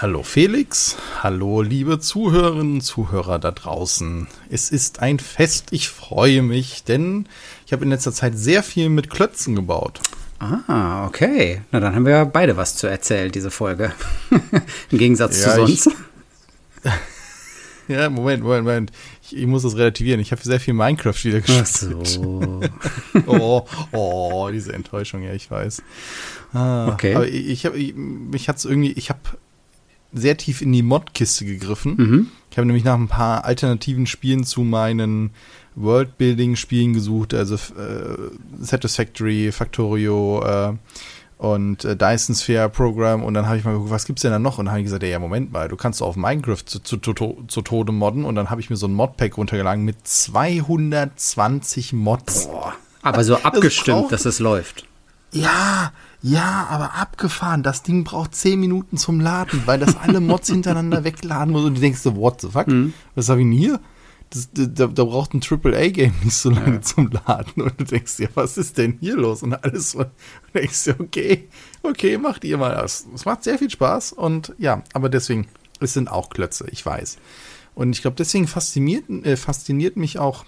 Hallo Felix, hallo liebe Zuhörerinnen und Zuhörer da draußen. Es ist ein Fest, ich freue mich, denn ich habe in letzter Zeit sehr viel mit Klötzen gebaut. Ah, okay. Na, dann haben wir ja beide was zu erzählen, diese Folge. Im Gegensatz ja, zu sonst. Ja, Moment, Moment, Moment. Ich, ich, muss das relativieren. Ich habe sehr viel Minecraft wieder gespielt. Ach so. oh, oh, diese Enttäuschung, ja, ich weiß. Ah, okay. Aber ich, ich habe, mich hat's irgendwie, ich habe sehr tief in die Mod-Kiste gegriffen. Mhm. Ich habe nämlich nach ein paar alternativen Spielen zu meinen Worldbuilding-Spielen gesucht, also äh, Satisfactory, Factorio äh, und äh, Dyson Sphere Program und dann habe ich mal geguckt, was gibt's denn da noch? Und dann habe ich gesagt, ja, Moment mal, du kannst auf Minecraft zu, zu, zu, zu Tode modden und dann habe ich mir so ein Modpack runtergeladen mit 220 Mods. Boah, aber so abgestimmt, das dass es läuft. Ja, ja, aber abgefahren. Das Ding braucht zehn Minuten zum Laden, weil das alle Mods hintereinander wegladen muss und du denkst so, what the fuck? Mhm. Was habe ich denn hier? Das, da, da, braucht ein AAA-Game nicht so lange ja. zum Laden. Und du denkst dir, was ist denn hier los? Und alles so. Und du denkst dir, okay, okay, macht ihr mal das. Es macht sehr viel Spaß. Und ja, aber deswegen, es sind auch Klötze, ich weiß. Und ich glaube, deswegen fasziniert, äh, fasziniert mich auch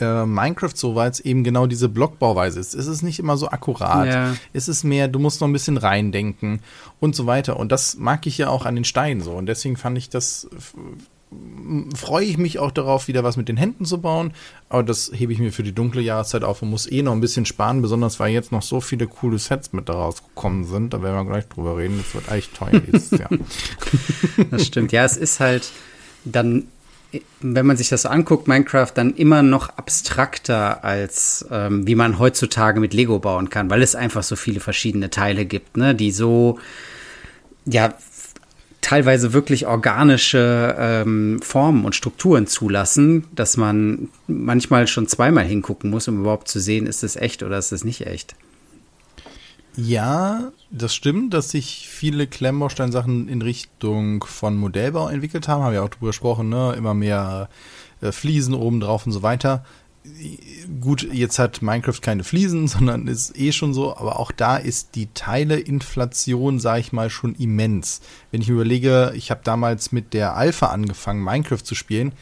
äh, Minecraft so, weil es eben genau diese Blockbauweise ist. Es ist nicht immer so akkurat. Ja. Es ist mehr, du musst noch ein bisschen reindenken und so weiter. Und das mag ich ja auch an den Steinen so. Und deswegen fand ich das, freue ich mich auch darauf, wieder was mit den Händen zu bauen. Aber das hebe ich mir für die dunkle Jahreszeit auf und muss eh noch ein bisschen sparen, besonders weil jetzt noch so viele coole Sets mit daraus gekommen sind. Da werden wir gleich drüber reden. Das wird eigentlich teuer dieses Jahr. Das stimmt. Ja, es ist halt dann wenn man sich das so anguckt, Minecraft dann immer noch abstrakter als ähm, wie man heutzutage mit Lego bauen kann, weil es einfach so viele verschiedene Teile gibt, ne, die so ja teilweise wirklich organische ähm, Formen und Strukturen zulassen, dass man manchmal schon zweimal hingucken muss, um überhaupt zu sehen, ist es echt oder ist es nicht echt. Ja, das stimmt, dass sich viele Klemmbaustein-Sachen in Richtung von Modellbau entwickelt haben. Haben wir auch drüber gesprochen, ne? Immer mehr äh, Fliesen oben drauf und so weiter. Gut, jetzt hat Minecraft keine Fliesen, sondern ist eh schon so, aber auch da ist die Teileinflation, sage ich mal, schon immens. Wenn ich überlege, ich habe damals mit der Alpha angefangen, Minecraft zu spielen,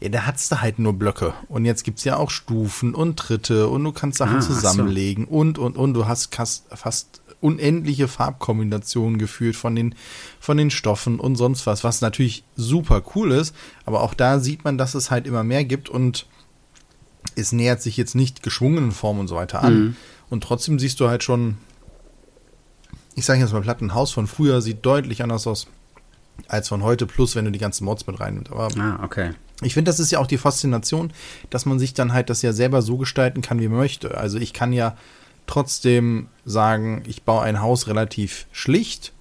ja, da hat's da halt nur Blöcke. Und jetzt gibt's ja auch Stufen und Tritte und du kannst Sachen ah, zusammenlegen so. und, und, und. Du hast fast unendliche Farbkombinationen gefühlt von den, von den Stoffen und sonst was, was natürlich super cool ist. Aber auch da sieht man, dass es halt immer mehr gibt und es nähert sich jetzt nicht geschwungenen Formen und so weiter an. Mhm. Und trotzdem siehst du halt schon, ich sage jetzt mal platt, ein Haus von früher sieht deutlich anders aus als von heute, plus wenn du die ganzen Mods mit reinnimmst. Aber ah, okay. Ich finde, das ist ja auch die Faszination, dass man sich dann halt das ja selber so gestalten kann, wie man möchte. Also ich kann ja trotzdem sagen, ich baue ein Haus relativ schlicht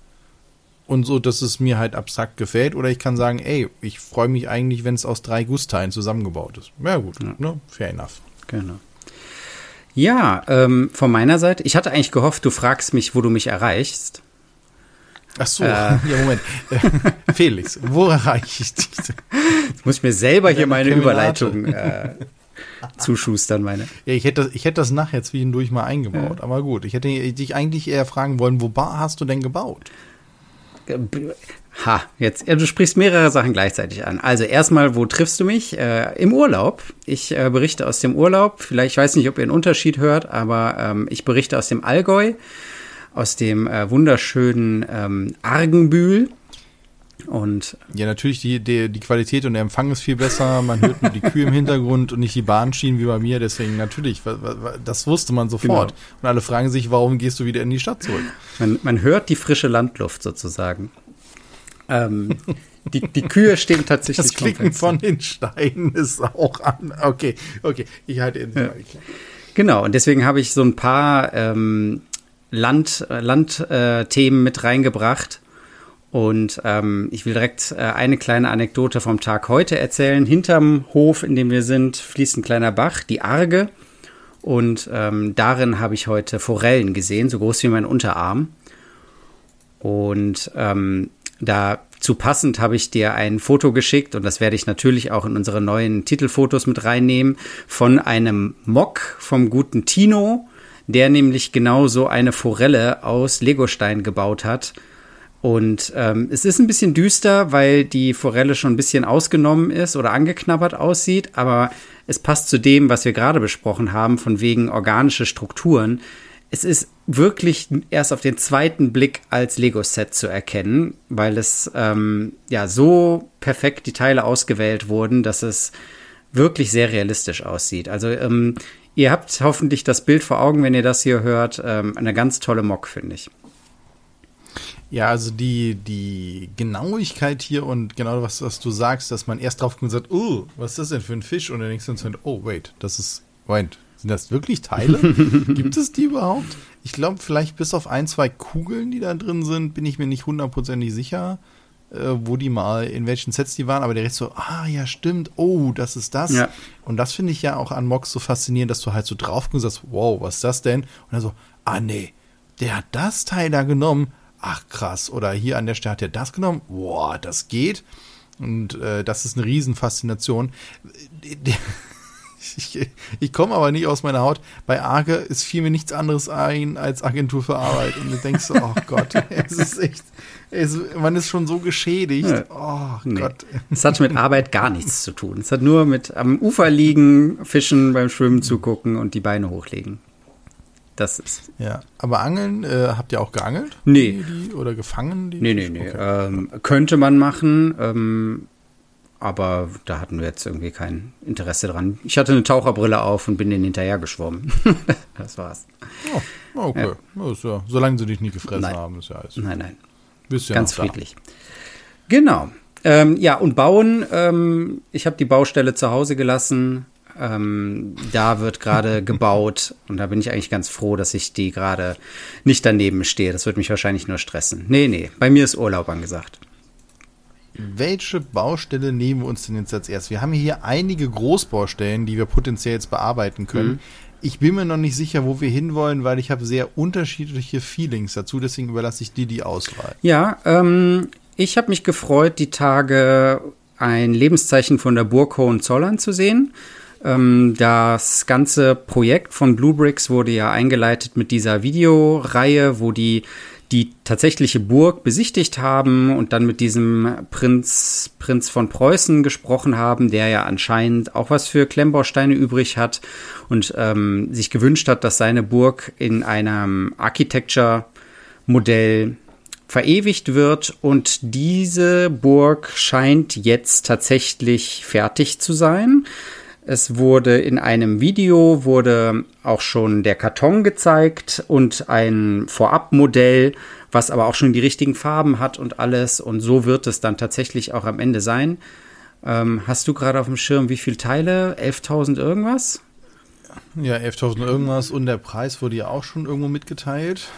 und so, dass es mir halt abstrakt gefällt. Oder ich kann sagen, ey, ich freue mich eigentlich, wenn es aus drei Gussteilen zusammengebaut ist. Ja gut, ja. Ne? fair enough. Genau. Ja, ähm, von meiner Seite, ich hatte eigentlich gehofft, du fragst mich, wo du mich erreichst. Ach so, äh, ja, Moment. Felix, wo erreiche ich dich? Jetzt muss ich mir selber hier meine Überleitung äh, zuschustern, meine. Ja, ich hätte, ich hätte das nachher zwischendurch mal eingebaut, ja. aber gut. Ich hätte dich eigentlich eher fragen wollen, wo hast du denn gebaut? Ha, jetzt, du sprichst mehrere Sachen gleichzeitig an. Also erstmal, wo triffst du mich? Äh, Im Urlaub. Ich äh, berichte aus dem Urlaub. Vielleicht, ich weiß nicht, ob ihr einen Unterschied hört, aber ähm, ich berichte aus dem Allgäu aus dem äh, wunderschönen ähm, Argenbühl. Und ja, natürlich, die, die, die Qualität und der Empfang ist viel besser. Man hört nur die Kühe im Hintergrund und nicht die Bahnschienen wie bei mir. Deswegen natürlich, das wusste man sofort. Genau. Und alle fragen sich, warum gehst du wieder in die Stadt zurück? Man, man hört die frische Landluft sozusagen. Ähm, die, die Kühe stehen tatsächlich. Das Klicken von den Steinen ist auch an. Okay, okay, ich halte ihn. Ja. Genau, und deswegen habe ich so ein paar ähm, Land, Landthemen mit reingebracht. Und ähm, ich will direkt äh, eine kleine Anekdote vom Tag heute erzählen. Hinterm Hof, in dem wir sind, fließt ein kleiner Bach, die Arge. Und ähm, darin habe ich heute Forellen gesehen, so groß wie mein Unterarm. Und ähm, dazu passend habe ich dir ein Foto geschickt und das werde ich natürlich auch in unsere neuen Titelfotos mit reinnehmen von einem Mock vom guten Tino der nämlich genau so eine Forelle aus Legostein gebaut hat. Und ähm, es ist ein bisschen düster, weil die Forelle schon ein bisschen ausgenommen ist oder angeknabbert aussieht, aber es passt zu dem, was wir gerade besprochen haben, von wegen organische Strukturen. Es ist wirklich erst auf den zweiten Blick als Lego-Set zu erkennen, weil es ähm, ja so perfekt die Teile ausgewählt wurden, dass es wirklich sehr realistisch aussieht. Also ähm, ihr habt hoffentlich das Bild vor Augen, wenn ihr das hier hört. Ähm, eine ganz tolle Mock, finde ich. Ja, also die, die Genauigkeit hier und genau was, was du sagst, dass man erst drauf kommt und sagt, oh, was ist das denn für ein Fisch? Und dann denkst du uns, oh, wait, das ist, wait, sind das wirklich Teile? Gibt es die überhaupt? Ich glaube, vielleicht bis auf ein, zwei Kugeln, die da drin sind, bin ich mir nicht hundertprozentig sicher, wo die mal, in welchen Sets die waren, aber der Rest so, ah, ja, stimmt, oh, das ist das. Ja. Und das finde ich ja auch an Mox so faszinierend, dass du halt so drauf und sagst, wow, was ist das denn? Und dann so, ah, nee, der hat das Teil da genommen, ach krass, oder hier an der Stelle hat er das genommen, boah, das geht. Und äh, das ist eine Riesenfaszination. Ich, ich komme aber nicht aus meiner Haut. Bei Arge ist fiel mir nichts anderes ein als Agentur für Arbeit. Und du denkst so, oh Gott, es ist echt, es, man ist schon so geschädigt. Oh nee. Gott. Es hat mit Arbeit gar nichts zu tun. Es hat nur mit am Ufer liegen, fischen, beim Schwimmen zugucken und die Beine hochlegen. Das ist. Ja, aber Angeln, äh, habt ihr auch geangelt? Nee. Die, oder gefangen? Die nee, nee, nee. Okay. Ähm, könnte man machen, ähm, aber da hatten wir jetzt irgendwie kein Interesse dran. Ich hatte eine Taucherbrille auf und bin denen hinterher geschwommen. das war's. Oh, okay. Ja. Ja, solange sie dich nie gefressen nein. haben, ist ja alles. Nein, nein. Bist ja Ganz friedlich. Genau. Ähm, ja, und bauen. Ähm, ich habe die Baustelle zu Hause gelassen. Ähm, da wird gerade gebaut und da bin ich eigentlich ganz froh, dass ich die gerade nicht daneben stehe. Das wird mich wahrscheinlich nur stressen. Nee, nee, bei mir ist Urlaub angesagt. Welche Baustelle nehmen wir uns denn jetzt als erstes? Wir haben hier einige Großbaustellen, die wir potenziell jetzt bearbeiten können. Mhm. Ich bin mir noch nicht sicher, wo wir hinwollen, weil ich habe sehr unterschiedliche Feelings dazu. Deswegen überlasse ich dir die Auswahl. Ja, ähm, ich habe mich gefreut, die Tage ein Lebenszeichen von der Burg Hohenzollern zu sehen. Ähm, das ganze Projekt von Bluebricks wurde ja eingeleitet mit dieser Videoreihe, wo die die tatsächliche Burg besichtigt haben und dann mit diesem Prinz, Prinz von Preußen gesprochen haben, der ja anscheinend auch was für Klemmbausteine übrig hat und ähm, sich gewünscht hat, dass seine Burg in einem Architecture-Modell verewigt wird und diese Burg scheint jetzt tatsächlich fertig zu sein. Es wurde in einem Video wurde auch schon der Karton gezeigt und ein Vorabmodell, was aber auch schon die richtigen Farben hat und alles. Und so wird es dann tatsächlich auch am Ende sein. Ähm, hast du gerade auf dem Schirm, wie viele Teile? 11.000 irgendwas? Ja, 11.000 irgendwas und der Preis wurde ja auch schon irgendwo mitgeteilt.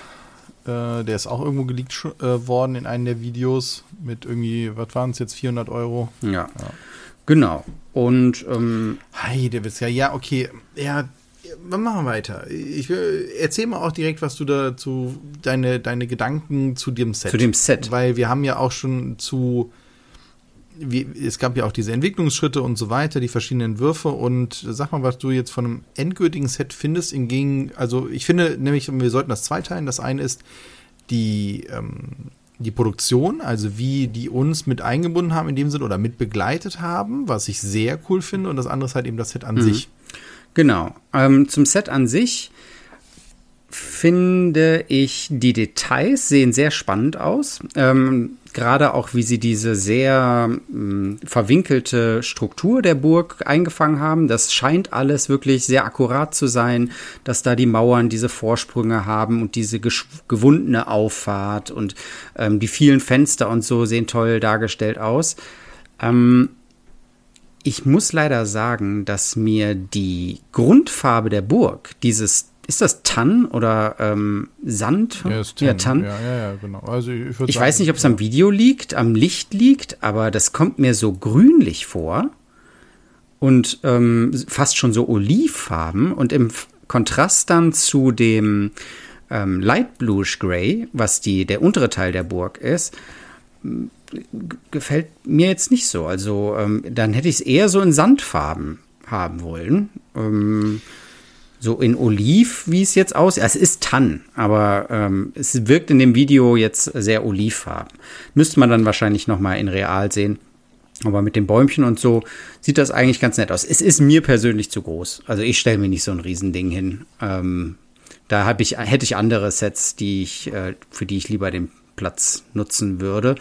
Äh, der ist auch irgendwo geleakt äh, worden in einem der Videos mit irgendwie, was waren es jetzt, 400 Euro? Ja. ja. Genau. Und ähm, Heidewitzka, ja, okay. Ja, wir machen weiter. Ich will, erzähl mal auch direkt, was du dazu, deine, deine Gedanken zu dem Set. Zu dem Set. Weil wir haben ja auch schon zu, wie, es gab ja auch diese Entwicklungsschritte und so weiter, die verschiedenen Entwürfe und sag mal, was du jetzt von einem endgültigen Set findest, im Gegen, also ich finde nämlich, wir sollten das zweiteilen. Das eine ist die, ähm, die Produktion, also wie die uns mit eingebunden haben in dem Sinn oder mit begleitet haben, was ich sehr cool finde. Und das andere ist halt eben das Set an mhm. sich. Genau. Ähm, zum Set an sich finde ich, die Details sehen sehr spannend aus. Ähm, Gerade auch, wie sie diese sehr mh, verwinkelte Struktur der Burg eingefangen haben. Das scheint alles wirklich sehr akkurat zu sein, dass da die Mauern diese Vorsprünge haben und diese gewundene Auffahrt und ähm, die vielen Fenster und so sehen toll dargestellt aus. Ähm, ich muss leider sagen, dass mir die Grundfarbe der Burg, dieses ist das Tann oder ähm, Sand? Ja, ist Tann. Ja, Tann. Ja, ja, ja, genau. Also ich, ich weiß nicht, ob es am Video liegt, am Licht liegt, aber das kommt mir so grünlich vor und ähm, fast schon so olivfarben und im Kontrast dann zu dem ähm, Light Bluish Gray, was die, der untere Teil der Burg ist, gefällt mir jetzt nicht so. Also ähm, dann hätte ich es eher so in Sandfarben haben wollen. Ähm, so in Oliv, wie es jetzt aussieht. Es ist Tann, aber ähm, es wirkt in dem Video jetzt sehr olivfarben. Müsste man dann wahrscheinlich noch mal in real sehen. Aber mit den Bäumchen und so sieht das eigentlich ganz nett aus. Es ist mir persönlich zu groß. Also ich stelle mir nicht so ein Riesending hin. Ähm, da hab ich, hätte ich andere Sets, die ich, äh, für die ich lieber den Platz nutzen würde.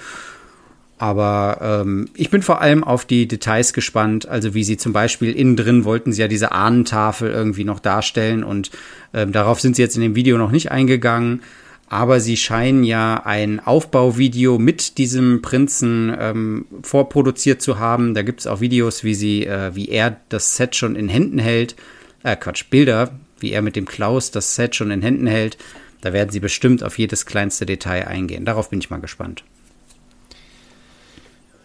Aber ähm, ich bin vor allem auf die Details gespannt. Also wie sie zum Beispiel innen drin wollten sie ja diese Ahnentafel irgendwie noch darstellen und ähm, darauf sind sie jetzt in dem Video noch nicht eingegangen. Aber sie scheinen ja ein Aufbauvideo mit diesem Prinzen ähm, vorproduziert zu haben. Da gibt es auch Videos, wie sie, äh, wie er das Set schon in Händen hält. Äh, Quatsch, Bilder, wie er mit dem Klaus das Set schon in Händen hält. Da werden sie bestimmt auf jedes kleinste Detail eingehen. Darauf bin ich mal gespannt.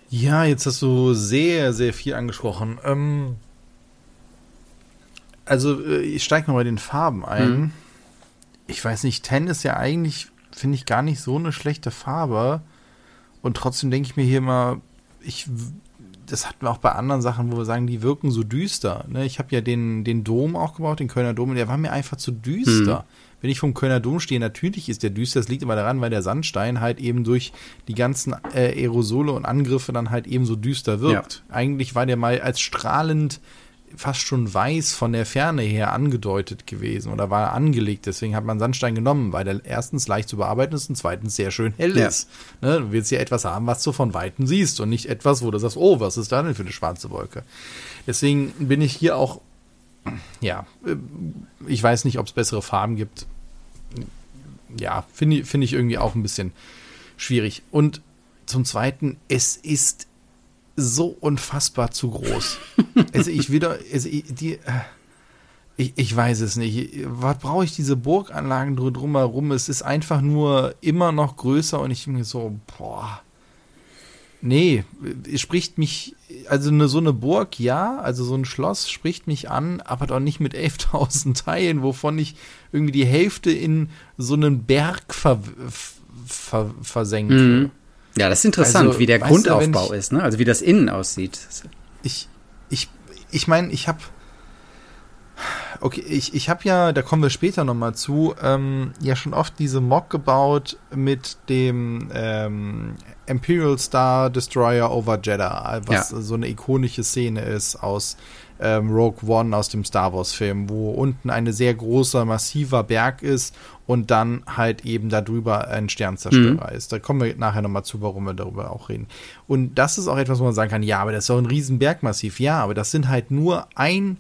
Ja, jetzt hast du sehr, sehr viel angesprochen. Ähm, also, äh, ich steige mal bei den Farben ein. Mhm. Ich weiß nicht, Ten ist ja eigentlich, finde ich, gar nicht so eine schlechte Farbe. Und trotzdem denke ich mir hier immer, ich, das hatten wir auch bei anderen Sachen, wo wir sagen, die wirken so düster. Ne? Ich habe ja den, den Dom auch gebaut, den Kölner Dom, und der war mir einfach zu düster. Mhm wenn ich vom Kölner Dom stehe, natürlich ist der düster. Das liegt aber daran, weil der Sandstein halt eben durch die ganzen äh, Aerosole und Angriffe dann halt eben so düster wirkt. Ja. Eigentlich war der mal als strahlend fast schon weiß von der Ferne her angedeutet gewesen oder war angelegt. Deswegen hat man Sandstein genommen, weil der erstens leicht zu bearbeiten ist und zweitens sehr schön hell ja. ist. Ne? Du willst ja etwas haben, was du von Weitem siehst und nicht etwas, wo du sagst, oh, was ist da denn für eine schwarze Wolke? Deswegen bin ich hier auch ja, äh, ich weiß nicht, ob es bessere Farben gibt. Ja, finde find ich irgendwie auch ein bisschen schwierig. Und zum Zweiten, es ist so unfassbar zu groß. also ich wieder, also die, äh, ich, ich weiß es nicht. Was brauche ich diese Burganlagen drumherum? Es ist einfach nur immer noch größer und ich mir so, boah, Nee, spricht mich, also eine, so eine Burg, ja, also so ein Schloss spricht mich an, aber doch nicht mit 11.000 Teilen, wovon ich irgendwie die Hälfte in so einen Berg ver, ver, versenke. Mhm. Ja, das ist interessant, also, wie der Grundaufbau ich, ist, ne? Also wie das innen aussieht. Ich, ich, ich meine, ich habe Okay, ich, ich habe ja, da kommen wir später nochmal zu, ähm, ja schon oft diese Mock gebaut mit dem ähm, Imperial Star Destroyer over Jeddah, was ja. so eine ikonische Szene ist aus ähm, Rogue One, aus dem Star Wars-Film, wo unten ein sehr großer, massiver Berg ist und dann halt eben darüber ein Sternzerstörer mhm. ist. Da kommen wir nachher nochmal zu, warum wir darüber auch reden. Und das ist auch etwas, wo man sagen kann, ja, aber das ist doch ein riesen Bergmassiv. Ja, aber das sind halt nur ein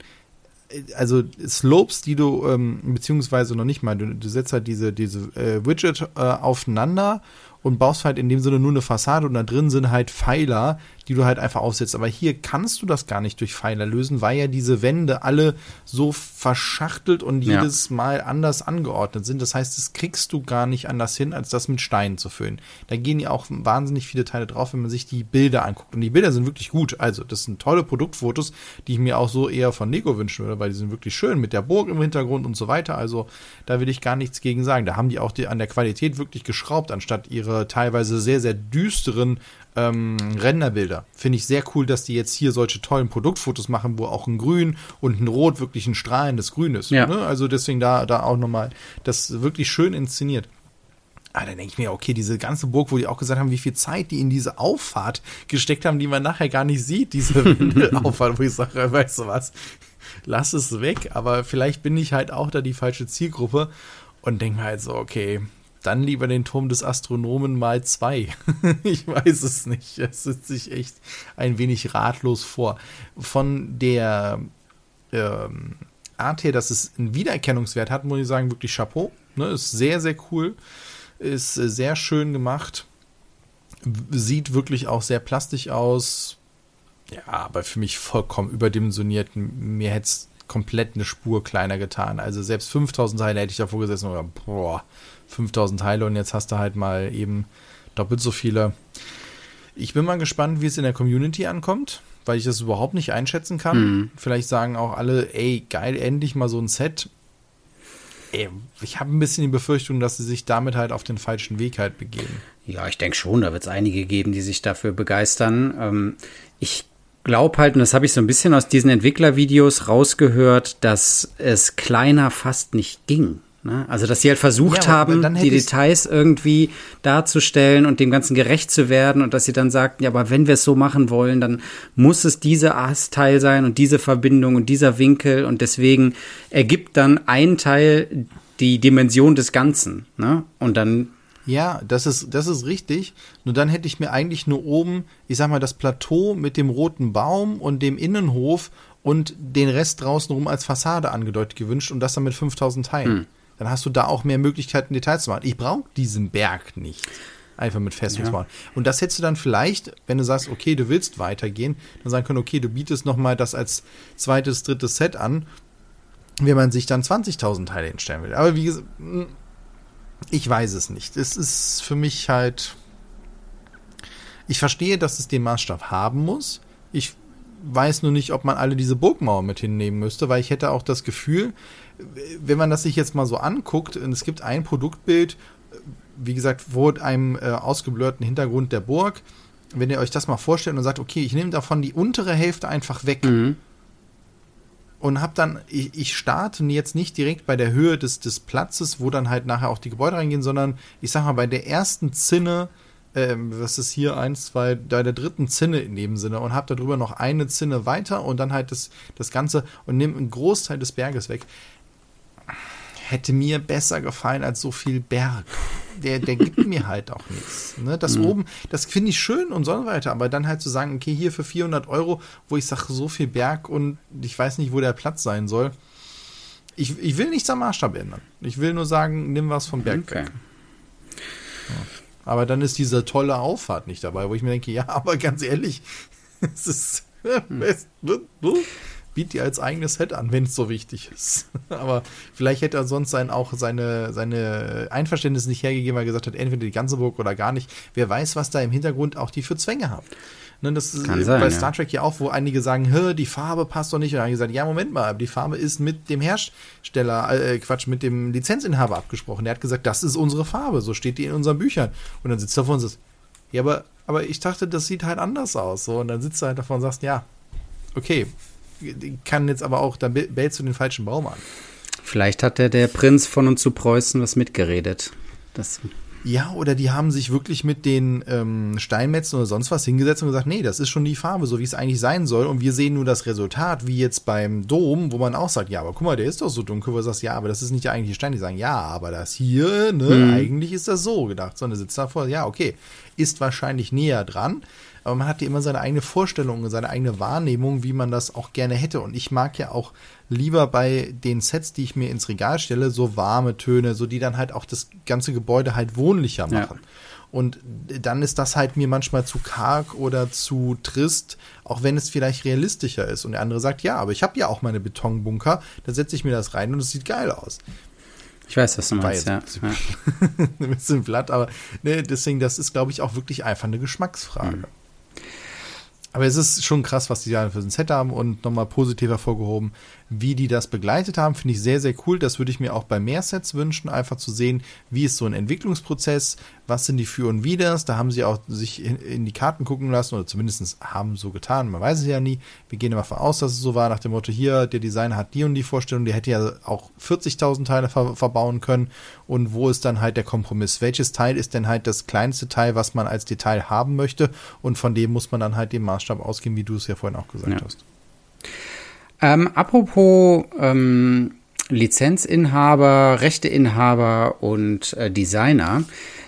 also Slopes, die du, ähm, beziehungsweise noch nicht mal, du, du setzt halt diese, diese äh, Widget äh, aufeinander und baust halt in dem Sinne nur eine Fassade und da drin sind halt Pfeiler, die du halt einfach aufsetzt. Aber hier kannst du das gar nicht durch Pfeiler lösen, weil ja diese Wände alle so verschachtelt und ja. jedes Mal anders angeordnet sind. Das heißt, das kriegst du gar nicht anders hin, als das mit Steinen zu füllen. Da gehen ja auch wahnsinnig viele Teile drauf, wenn man sich die Bilder anguckt. Und die Bilder sind wirklich gut. Also, das sind tolle Produktfotos, die ich mir auch so eher von Lego wünschen würde, weil die sind wirklich schön mit der Burg im Hintergrund und so weiter. Also, da will ich gar nichts gegen sagen. Da haben die auch die, an der Qualität wirklich geschraubt, anstatt ihre teilweise sehr, sehr düsteren ähm, Renderbilder. Finde ich sehr cool, dass die jetzt hier solche tollen Produktfotos machen, wo auch ein Grün und ein Rot wirklich ein strahlendes Grün ist. Ja. Ne? Also deswegen da, da auch nochmal das wirklich schön inszeniert. Ah, dann denke ich mir, okay, diese ganze Burg, wo die auch gesagt haben, wie viel Zeit die in diese Auffahrt gesteckt haben, die man nachher gar nicht sieht, diese Auffahrt, wo ich sage, weißt du was, lass es weg, aber vielleicht bin ich halt auch da die falsche Zielgruppe und denke mir halt so, okay, dann lieber den Turm des Astronomen mal zwei. ich weiß es nicht. Es sitzt sich echt ein wenig ratlos vor. Von der ähm, Art her, dass es einen Wiedererkennungswert hat, muss ich sagen, wirklich Chapeau. Ne, ist sehr, sehr cool. Ist sehr schön gemacht. Sieht wirklich auch sehr plastisch aus. Ja, aber für mich vollkommen überdimensioniert. Mir hätte es komplett eine Spur kleiner getan. Also selbst 5000 Teile hätte ich davor gesessen oder boah, 5000 Teile und jetzt hast du halt mal eben doppelt so viele. Ich bin mal gespannt, wie es in der Community ankommt, weil ich das überhaupt nicht einschätzen kann. Mhm. Vielleicht sagen auch alle, ey, geil, endlich mal so ein Set. Ey, ich habe ein bisschen die Befürchtung, dass sie sich damit halt auf den falschen Weg halt begeben. Ja, ich denke schon, da wird es einige geben, die sich dafür begeistern. Ähm, ich glaube halt, und das habe ich so ein bisschen aus diesen Entwicklervideos rausgehört, dass es kleiner fast nicht ging. Ne? Also, dass sie halt versucht ja, haben, die Details irgendwie darzustellen und dem Ganzen gerecht zu werden und dass sie dann sagten, ja, aber wenn wir es so machen wollen, dann muss es diese Teil sein und diese Verbindung und dieser Winkel und deswegen ergibt dann ein Teil die Dimension des Ganzen. Ne? Und dann ja, das ist, das ist richtig. Nur dann hätte ich mir eigentlich nur oben, ich sag mal, das Plateau mit dem roten Baum und dem Innenhof und den Rest draußen rum als Fassade angedeutet gewünscht und das dann mit 5000 Teilen. Hm. Dann hast du da auch mehr Möglichkeiten, Details zu machen. Ich brauche diesen Berg nicht. Einfach mit Festungsmauern. Ja. Und das hättest du dann vielleicht, wenn du sagst, okay, du willst weitergehen, dann sagen können, okay, du bietest nochmal das als zweites, drittes Set an, wenn man sich dann 20.000 Teile hinstellen will. Aber wie gesagt, hm, ich weiß es nicht. Es ist für mich halt. Ich verstehe, dass es den Maßstab haben muss. Ich weiß nur nicht, ob man alle diese Burgmauer mit hinnehmen müsste, weil ich hätte auch das Gefühl, wenn man das sich jetzt mal so anguckt, und es gibt ein Produktbild, wie gesagt, vor einem äh, ausgeblurrten Hintergrund der Burg. Wenn ihr euch das mal vorstellt und sagt, okay, ich nehme davon die untere Hälfte einfach weg. Mhm und habe dann, ich, ich starte jetzt nicht direkt bei der Höhe des, des Platzes, wo dann halt nachher auch die Gebäude reingehen, sondern ich sag mal bei der ersten Zinne, ähm, was ist hier, eins, zwei, bei der dritten Zinne in dem Sinne und habe darüber noch eine Zinne weiter und dann halt das, das Ganze und nehme einen Großteil des Berges weg hätte mir besser gefallen als so viel Berg. Der, der gibt mir halt auch nichts. Ne? Das mhm. oben, das finde ich schön und so weiter, aber dann halt zu sagen, okay, hier für 400 Euro, wo ich sage, so viel Berg und ich weiß nicht, wo der Platz sein soll. Ich, ich will nichts am Maßstab ändern. Ich will nur sagen, nimm was vom Berg okay. weg. Ja. Aber dann ist diese tolle Auffahrt nicht dabei, wo ich mir denke, ja, aber ganz ehrlich, es ist. Biet dir als eigenes Set an, wenn es so wichtig ist. Aber vielleicht hätte er sonst sein, auch seine, seine Einverständnis nicht hergegeben, weil er gesagt hat, entweder die ganze Burg oder gar nicht. Wer weiß, was da im Hintergrund auch die für Zwänge haben. Ne, das ist sein, bei Star Trek ja auch, wo einige sagen, die Farbe passt doch nicht. Und dann haben gesagt, ja, Moment mal, die Farbe ist mit dem Hersteller, äh, Quatsch, mit dem Lizenzinhaber abgesprochen. Der hat gesagt, das ist unsere Farbe, so steht die in unseren Büchern. Und dann sitzt er vor uns und sagt, ja, aber, aber ich dachte, das sieht halt anders aus. So, und dann sitzt er halt davor und sagt, ja, okay, kann jetzt aber auch, da bellst du den falschen Baum an. Vielleicht hat der, der Prinz von und zu Preußen was mitgeredet. Das ja, oder die haben sich wirklich mit den ähm, Steinmetzen oder sonst was hingesetzt und gesagt, nee, das ist schon die Farbe, so wie es eigentlich sein soll. Und wir sehen nur das Resultat, wie jetzt beim Dom, wo man auch sagt, ja, aber guck mal, der ist doch so dunkel, wo du sagst, ja, aber das ist nicht der eigentliche Stein. Die sagen, ja, aber das hier, ne, mhm. eigentlich ist das so gedacht. Sondern sitzt davor, ja, okay, ist wahrscheinlich näher dran aber man hat ja immer seine eigene Vorstellung, seine eigene Wahrnehmung, wie man das auch gerne hätte. Und ich mag ja auch lieber bei den Sets, die ich mir ins Regal stelle, so warme Töne, so die dann halt auch das ganze Gebäude halt wohnlicher machen. Ja. Und dann ist das halt mir manchmal zu karg oder zu trist, auch wenn es vielleicht realistischer ist. Und der andere sagt, ja, aber ich habe ja auch meine Betonbunker, da setze ich mir das rein und es sieht geil aus. Ich weiß, was du meinst, ja. Ein bisschen platt, aber ne, deswegen, das ist, glaube ich, auch wirklich einfach eine Geschmacksfrage. Mhm. Aber es ist schon krass, was die da für ein Set haben und nochmal positiv hervorgehoben, wie die das begleitet haben. Finde ich sehr, sehr cool. Das würde ich mir auch bei mehr Sets wünschen, einfach zu sehen, wie ist so ein Entwicklungsprozess, was sind die Für und Widers. Da haben sie auch sich in, in die Karten gucken lassen oder zumindest haben so getan. Man weiß es ja nie. Wir gehen immer davon aus, dass es so war, nach dem Motto, hier, der Designer hat die und die Vorstellung, der hätte ja auch 40.000 Teile ver verbauen können. Und wo ist dann halt der Kompromiss? Welches Teil ist denn halt das kleinste Teil, was man als Detail haben möchte? Und von dem muss man dann halt den Maßstab ausgehen, wie du es ja vorhin auch gesagt ja. hast. Ähm, apropos ähm, Lizenzinhaber, Rechteinhaber und äh, Designer.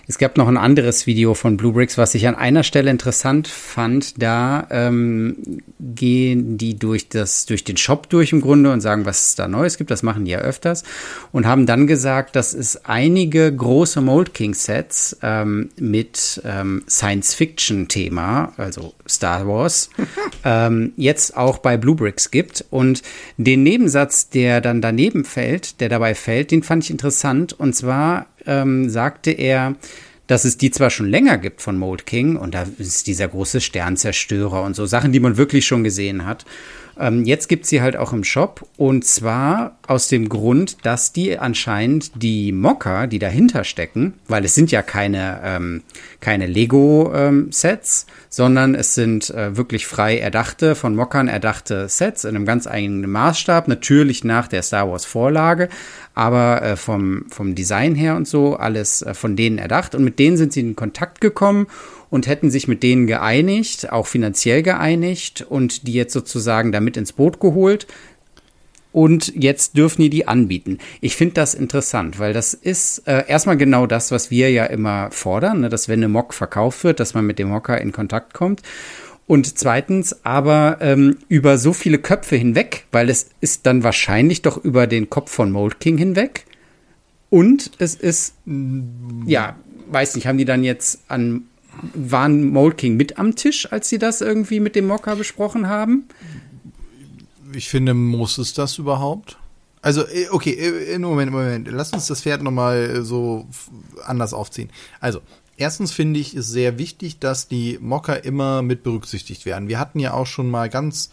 Es gab noch ein anderes Video von Bluebricks, was ich an einer Stelle interessant fand. Da ähm, gehen die durch das durch den Shop durch im Grunde und sagen, was es da Neues gibt. Das machen die ja öfters und haben dann gesagt, dass es einige große Mold King Sets ähm, mit ähm, Science Fiction Thema, also Star Wars, ähm, jetzt auch bei Bluebricks gibt. Und den Nebensatz, der dann daneben fällt, der dabei fällt, den fand ich interessant. Und zwar ähm, sagte er, dass es die zwar schon länger gibt von Mold King und da ist dieser große Sternzerstörer und so Sachen, die man wirklich schon gesehen hat. Ähm, jetzt gibt sie halt auch im Shop und zwar aus dem Grund, dass die anscheinend die Mocker, die dahinter stecken, weil es sind ja keine, ähm, keine Lego-Sets, ähm, sondern es sind äh, wirklich frei erdachte, von Mockern erdachte Sets in einem ganz eigenen Maßstab, natürlich nach der Star Wars-Vorlage, aber äh, vom, vom Design her und so alles äh, von denen erdacht und mit denen sind sie in Kontakt gekommen und hätten sich mit denen geeinigt, auch finanziell geeinigt und die jetzt sozusagen damit ins Boot geholt. Und jetzt dürfen die die anbieten. Ich finde das interessant, weil das ist äh, erstmal genau das, was wir ja immer fordern, ne, dass wenn eine Mock verkauft wird, dass man mit dem Mocker in Kontakt kommt. Und zweitens aber ähm, über so viele Köpfe hinweg, weil es ist dann wahrscheinlich doch über den Kopf von Mold King hinweg. Und es ist, ja, weiß nicht, haben die dann jetzt an waren Mold King mit am Tisch, als sie das irgendwie mit dem Mocker besprochen haben? Ich finde, muss es das überhaupt? Also, äh, okay, äh, Moment, Moment. Lass uns das Pferd nochmal äh, so anders aufziehen. Also, erstens finde ich es sehr wichtig, dass die Mocker immer mit berücksichtigt werden. Wir hatten ja auch schon mal ganz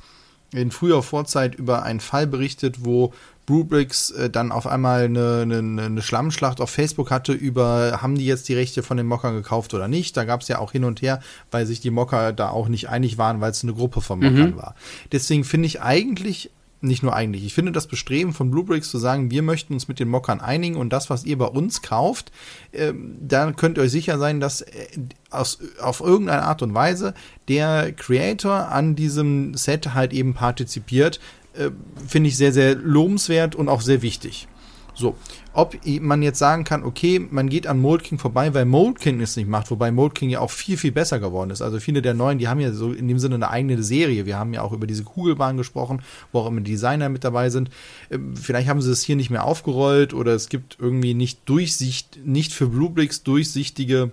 in früher Vorzeit über einen Fall berichtet, wo Brubricks äh, dann auf einmal eine, eine, eine Schlammschlacht auf Facebook hatte über, haben die jetzt die Rechte von den Mockern gekauft oder nicht. Da gab es ja auch hin und her, weil sich die Mocker da auch nicht einig waren, weil es eine Gruppe von Mockern mhm. war. Deswegen finde ich eigentlich nicht nur eigentlich. Ich finde das Bestreben von Bluebricks zu sagen, wir möchten uns mit den Mockern einigen und das, was ihr bei uns kauft, äh, dann könnt ihr euch sicher sein, dass äh, aus, auf irgendeine Art und Weise der Creator an diesem Set halt eben partizipiert. Äh, finde ich sehr, sehr lobenswert und auch sehr wichtig. So, ob man jetzt sagen kann, okay, man geht an Mold King vorbei, weil Mold King es nicht macht, wobei Mold King ja auch viel, viel besser geworden ist. Also viele der neuen, die haben ja so in dem Sinne eine eigene Serie. Wir haben ja auch über diese Kugelbahn gesprochen, wo auch immer Designer mit dabei sind. Ähm, vielleicht haben sie es hier nicht mehr aufgerollt oder es gibt irgendwie nicht Durchsicht, nicht für Bluebricks durchsichtige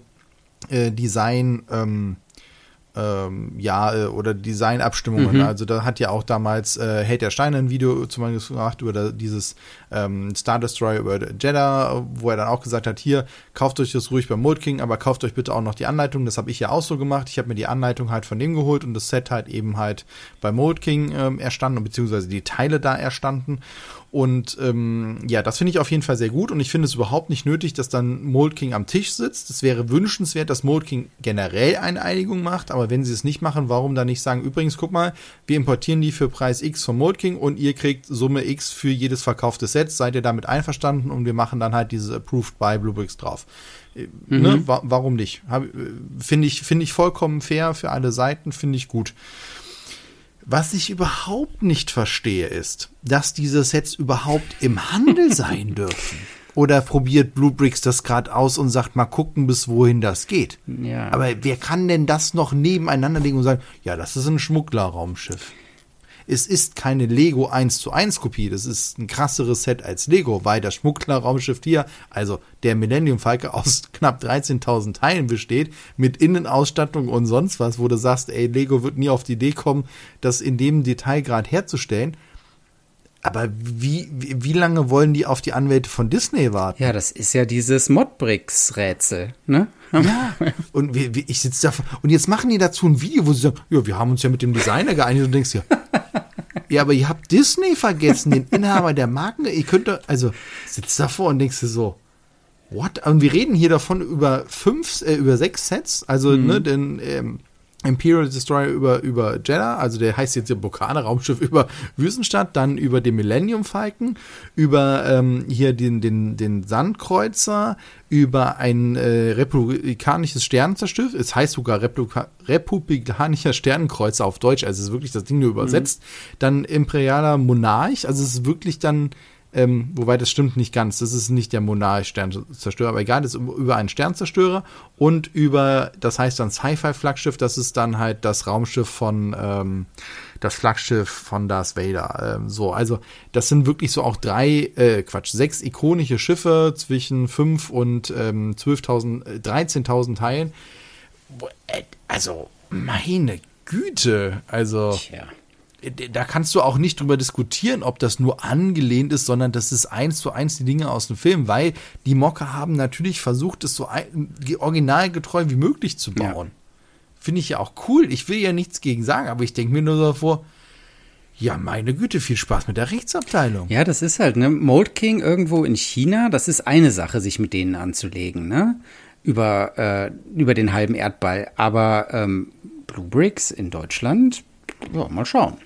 äh, Design, ähm, ähm, ja, äh, oder Designabstimmungen. Mhm. Also da hat ja auch damals äh, Hate der Steine ein Video zum Beispiel gemacht über dieses ähm, Star Destroyer über Jeddah, wo er dann auch gesagt hat, hier, kauft euch das ruhig beim Mold King, aber kauft euch bitte auch noch die Anleitung. Das habe ich ja auch so gemacht. Ich habe mir die Anleitung halt von dem geholt und das Set halt eben halt bei Mold King ähm, erstanden, beziehungsweise die Teile da erstanden. Und ähm, ja, das finde ich auf jeden Fall sehr gut und ich finde es überhaupt nicht nötig, dass dann Mold King am Tisch sitzt. Es wäre wünschenswert, dass Mold King generell eine Einigung macht, aber wenn sie es nicht machen, warum dann nicht sagen, übrigens, guck mal, wir importieren die für Preis X vom Mold King und ihr kriegt Summe X für jedes verkaufte Set, seid ihr damit einverstanden und wir machen dann halt dieses Approved by Bluebricks drauf. Äh, mhm. Ne? Warum nicht? Äh, finde ich, finde ich vollkommen fair für alle Seiten, finde ich gut. Was ich überhaupt nicht verstehe, ist, dass diese Sets überhaupt im Handel sein dürfen. Oder probiert Bluebricks das gerade aus und sagt, mal gucken, bis wohin das geht. Ja. Aber wer kann denn das noch nebeneinander legen und sagen, ja, das ist ein Schmugglerraumschiff? Es ist keine Lego 1 zu 1 Kopie, das ist ein krasseres Set als Lego, weil das Schmuggler-Raumschiff hier, also der Millennium Falke aus knapp 13.000 Teilen besteht, mit Innenausstattung und sonst was, wo du sagst, ey, Lego wird nie auf die Idee kommen, das in dem Detailgrad herzustellen. Aber wie, wie, lange wollen die auf die Anwälte von Disney warten? Ja, das ist ja dieses Modbricks-Rätsel, ne? Ja, und wie, wie, ich sitze da und jetzt machen die dazu ein Video, wo sie sagen, ja, wir haben uns ja mit dem Designer geeinigt und denkst ja, ja, aber ihr habt Disney vergessen, den Inhaber der Marken. Ihr könnt doch, also sitzt davor und denkst du so, what? Und wir reden hier davon über fünf, äh, über sechs Sets, also mhm. ne, denn ähm, Imperial Destroyer über, über Jeddah, also der heißt jetzt ja Bokane Raumschiff über Wüstenstadt, dann über den Millennium Falcon, über ähm, hier den, den, den Sandkreuzer, über ein äh, republikanisches Sternenzerstörer, es heißt sogar Republika republikanischer Sternenkreuzer auf Deutsch, also es ist wirklich das Ding nur übersetzt, mhm. dann imperialer Monarch, also es ist wirklich dann ähm, wobei das stimmt nicht ganz. Das ist nicht der Monarch-Sternzerstörer, aber egal, das ist über einen Sternzerstörer und über, das heißt dann Sci-Fi-Flaggschiff, das ist dann halt das Raumschiff von, ähm, das Flaggschiff von Darth Vader. Ähm, so, also das sind wirklich so auch drei, äh, Quatsch, sechs ikonische Schiffe zwischen fünf und ähm, 12.000, äh, 13.000 Teilen. Äh, also, meine Güte, also. Tja da kannst du auch nicht drüber diskutieren, ob das nur angelehnt ist, sondern das ist eins zu eins die Dinge aus dem Film, weil die Mocker haben natürlich versucht, es so originalgetreu wie möglich zu bauen. Ja. Finde ich ja auch cool. Ich will ja nichts gegen sagen, aber ich denke mir nur davor, ja, meine Güte, viel Spaß mit der Rechtsabteilung. Ja, das ist halt, ne? Mold King irgendwo in China, das ist eine Sache, sich mit denen anzulegen, ne? Über, äh, über den halben Erdball. Aber ähm, Blue Bricks in Deutschland, ja, mal schauen.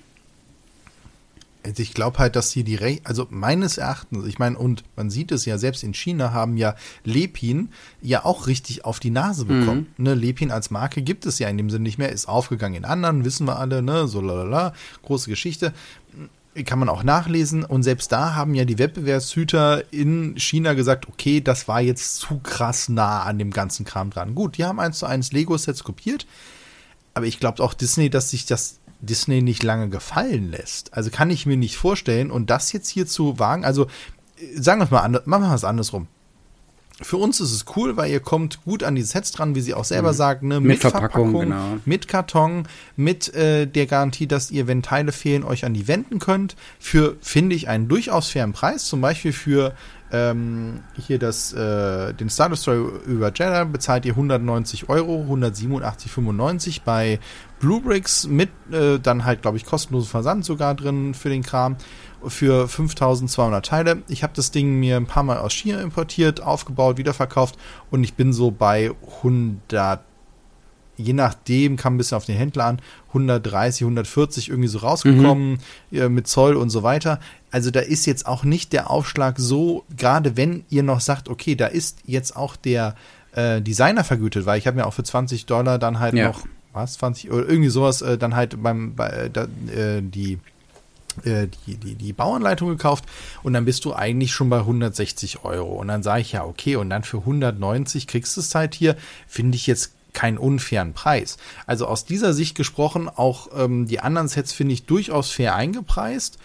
Also ich glaube halt, dass sie die Re also meines Erachtens, ich meine, und man sieht es ja, selbst in China haben ja Lepin ja auch richtig auf die Nase bekommen. Mhm. Ne, Lepin als Marke gibt es ja in dem Sinne nicht mehr, ist aufgegangen in anderen, wissen wir alle, ne, so lalala, große Geschichte. Kann man auch nachlesen. Und selbst da haben ja die Wettbewerbshüter in China gesagt, okay, das war jetzt zu krass nah an dem ganzen Kram dran. Gut, die haben eins zu eins Lego-Sets kopiert. Aber ich glaube auch Disney, dass sich das Disney nicht lange gefallen lässt. Also kann ich mir nicht vorstellen. Und das jetzt hier zu wagen, also sagen wir es mal anders, machen wir es andersrum. Für uns ist es cool, weil ihr kommt gut an die Sets dran, wie sie auch selber mhm. sagen, ne? mit, mit Verpackung, Verpackung genau. mit Karton, mit äh, der Garantie, dass ihr, wenn Teile fehlen, euch an die wenden könnt. Für, finde ich, einen durchaus fairen Preis. Zum Beispiel für ähm, hier das, äh, den Star Destroyer über Jeddah bezahlt ihr 190 Euro, 187,95 bei Bluebricks mit äh, dann halt, glaube ich, kostenlosen Versand sogar drin für den Kram für 5200 Teile. Ich habe das Ding mir ein paar Mal aus China importiert, aufgebaut, wiederverkauft und ich bin so bei 100 je nachdem, kam ein bisschen auf den Händler an, 130, 140 irgendwie so rausgekommen mhm. äh, mit Zoll und so weiter. Also da ist jetzt auch nicht der Aufschlag so, gerade wenn ihr noch sagt, okay, da ist jetzt auch der äh, Designer vergütet, weil ich habe mir auch für 20 Dollar dann halt ja. noch, was, 20 oder irgendwie sowas, äh, dann halt beim, bei, äh, da, äh, die äh, die, die, die Bauanleitung gekauft und dann bist du eigentlich schon bei 160 Euro. Und dann sage ich ja, okay, und dann für 190 kriegst du es halt hier, finde ich jetzt keinen unfairen Preis. Also aus dieser Sicht gesprochen, auch ähm, die anderen Sets finde ich durchaus fair eingepreist.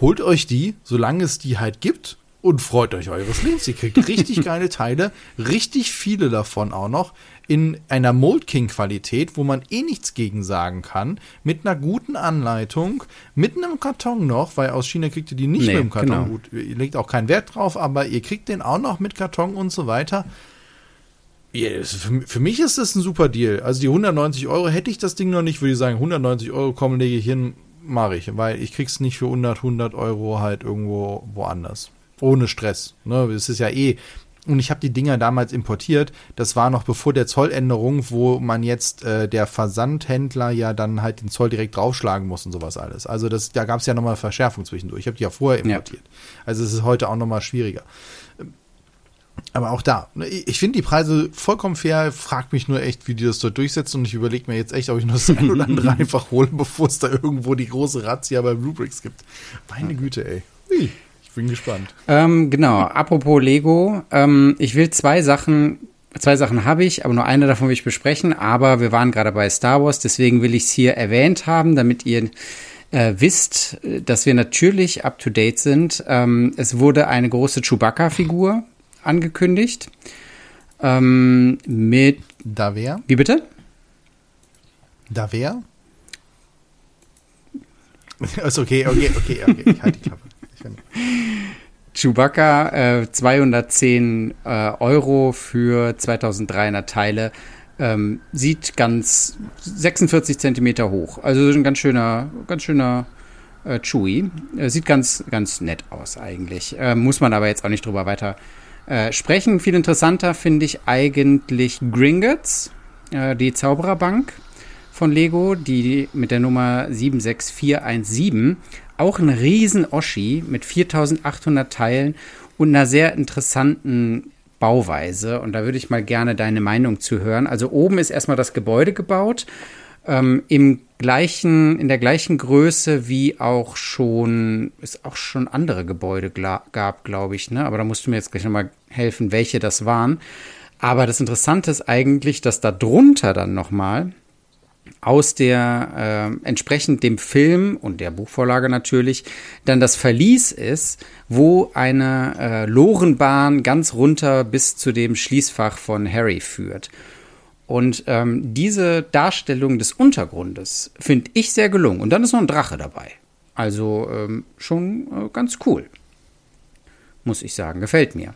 Holt euch die, solange es die halt gibt und freut euch eures Lebens. Ihr kriegt richtig geile Teile, richtig viele davon auch noch in einer Mold King Qualität, wo man eh nichts gegen sagen kann, mit einer guten Anleitung, mit einem Karton noch, weil aus China kriegt ihr die nicht nee, mit dem Karton. Genau. Gut, ihr legt auch keinen Wert drauf, aber ihr kriegt den auch noch mit Karton und so weiter. Für, mich ist das ein super Deal. Also die 190 Euro hätte ich das Ding noch nicht, würde ich sagen, 190 Euro kommen, lege ich hin, mache ich, weil ich krieg's nicht für 100, 100 Euro halt irgendwo woanders. Ohne Stress. Ne? Es ist ja eh. Und ich habe die Dinger damals importiert. Das war noch bevor der Zolländerung, wo man jetzt äh, der Versandhändler ja dann halt den Zoll direkt draufschlagen muss und sowas alles. Also das, da gab es ja nochmal Verschärfung zwischendurch. Ich habe die ja vorher importiert. Ja. Also es ist heute auch nochmal schwieriger. Aber auch da, ne, ich finde die Preise vollkommen fair, frag mich nur echt, wie die das dort durchsetzen und ich überlege mir jetzt echt, ob ich nur das ein oder andere einfach hole, bevor es da irgendwo die große Razzia bei Rubrics gibt. Meine Güte, ey. Ui, ich bin gespannt. Ähm, genau, apropos Lego, ähm, ich will zwei Sachen, zwei Sachen habe ich, aber nur eine davon will ich besprechen, aber wir waren gerade bei Star Wars, deswegen will ich es hier erwähnt haben, damit ihr äh, wisst, dass wir natürlich up to date sind. Ähm, es wurde eine große Chewbacca-Figur angekündigt. Ähm, mit. Da wer? Wie bitte? Da wer? Ist okay, okay, okay, okay. Ich halte die Klappe. Chewbacca, äh, 210 äh, Euro für 2300 Teile. Ähm, sieht ganz 46 Zentimeter hoch. Also ein ganz schöner, ganz schöner äh, Chewie. Äh, sieht ganz, ganz nett aus eigentlich. Äh, muss man aber jetzt auch nicht drüber weiter äh, sprechen. Viel interessanter finde ich eigentlich Gringotts, äh, die Zaubererbank von Lego, die mit der Nummer 76417 auch ein riesen Oschi mit 4800 Teilen und einer sehr interessanten Bauweise. Und da würde ich mal gerne deine Meinung zu hören. Also oben ist erstmal das Gebäude gebaut ähm, im gleichen, in der gleichen Größe wie auch schon, es auch schon andere Gebäude gab, glaube ich, ne? Aber da musst du mir jetzt gleich nochmal helfen, welche das waren. Aber das Interessante ist eigentlich, dass da drunter dann nochmal aus der äh, entsprechend dem Film und der Buchvorlage natürlich dann das Verlies ist, wo eine äh, Lorenbahn ganz runter bis zu dem Schließfach von Harry führt. Und ähm, diese Darstellung des Untergrundes finde ich sehr gelungen. Und dann ist noch ein Drache dabei. Also ähm, schon äh, ganz cool. Muss ich sagen. Gefällt mir.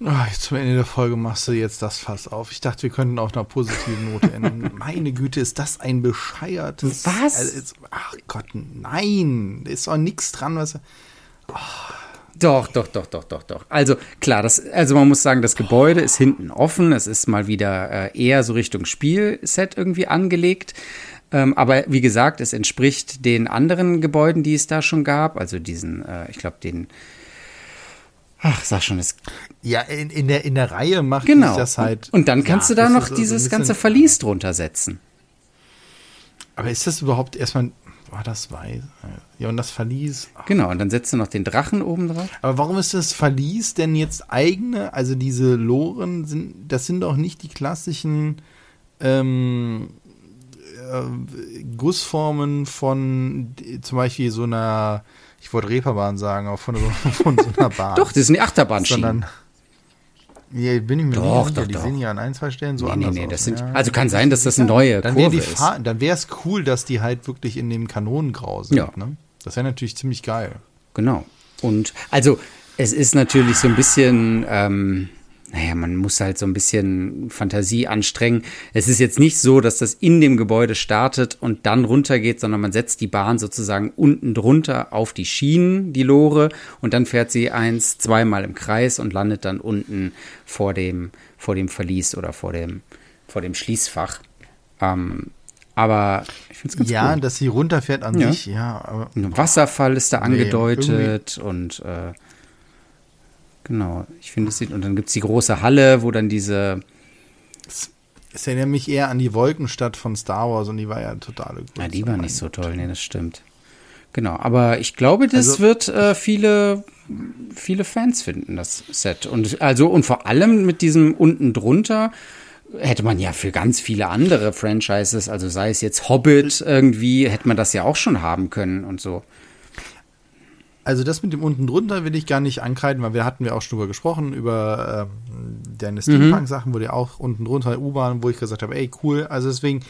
Oh, zum Ende der Folge machst du jetzt das Fass auf. Ich dachte, wir könnten auf einer positiven Note enden. Meine Güte, ist das ein bescheiertes. Was? Also, ach Gott, nein. Da ist auch nichts dran, was. Oh. Doch, doch, doch, doch, doch, doch. Also klar, das, also man muss sagen, das Gebäude ist hinten offen. Es ist mal wieder äh, eher so Richtung Spielset irgendwie angelegt. Ähm, aber wie gesagt, es entspricht den anderen Gebäuden, die es da schon gab. Also diesen, äh, ich glaube, den. Ach, sag schon, es. Ja, in, in, der, in der Reihe macht genau. das halt. Und dann kannst ja, du da noch dieses ganze Verlies drunter setzen. Aber ist das überhaupt erstmal war das weiß? Ja, und das Verlies. Ach. Genau, und dann setzt du noch den Drachen oben drauf. Aber warum ist das Verlies denn jetzt eigene? Also diese Loren sind, das sind doch nicht die klassischen ähm, äh, Gussformen von zum Beispiel so einer, ich wollte Reeperbahn sagen, aber von, von so einer Bahn. doch, das sind die Achterbahnschienen. Sondern ja, bin ich mir doch, nicht doch, Die doch. sehen ja an ein, zwei Stellen so nee, anders nee, nee, aus. Das sind, ja. Also kann sein, dass das eine neue dann Kurve ist. Dann wäre es cool, dass die halt wirklich in dem Kanonengrau sind. Ja. Ne? Das wäre natürlich ziemlich geil. Genau. Und also es ist natürlich so ein bisschen, ähm, naja, man muss halt so ein bisschen Fantasie anstrengen. Es ist jetzt nicht so, dass das in dem Gebäude startet und dann runtergeht, sondern man setzt die Bahn sozusagen unten drunter auf die Schienen, die Lore, und dann fährt sie eins, zweimal im Kreis und landet dann unten vor dem, vor dem Verlies oder vor dem, vor dem Schließfach. Ähm, aber ich finde es ganz ja, cool. dass sie runterfährt an Ja. sich, ja. Aber, Ein Wasserfall ist da Nee, angedeutet und äh, genau, ich finde es sieht, und dann gibt es die große Halle, wo dann diese, es erinnert mich eher an die Wolkenstadt von Star Wars und die war ja totale Grütze. na, die war nicht so toll, nee, das stimmt. Genau, aber ich glaube, das Also- wird äh, viele, viele Fans finden, das Set. Und also, und vor allem mit diesem unten drunter hätte man ja für ganz viele andere Franchises, also sei es jetzt Hobbit irgendwie, hätte man das ja auch schon haben können und so. Also das mit dem unten drunter will ich gar nicht ankreiden, weil wir hatten wir auch schon drüber gesprochen, über ähm, deine Steampunk-Sachen, wo die auch unten drunter U-Bahn, wo ich gesagt habe, ey, cool. Also deswegen,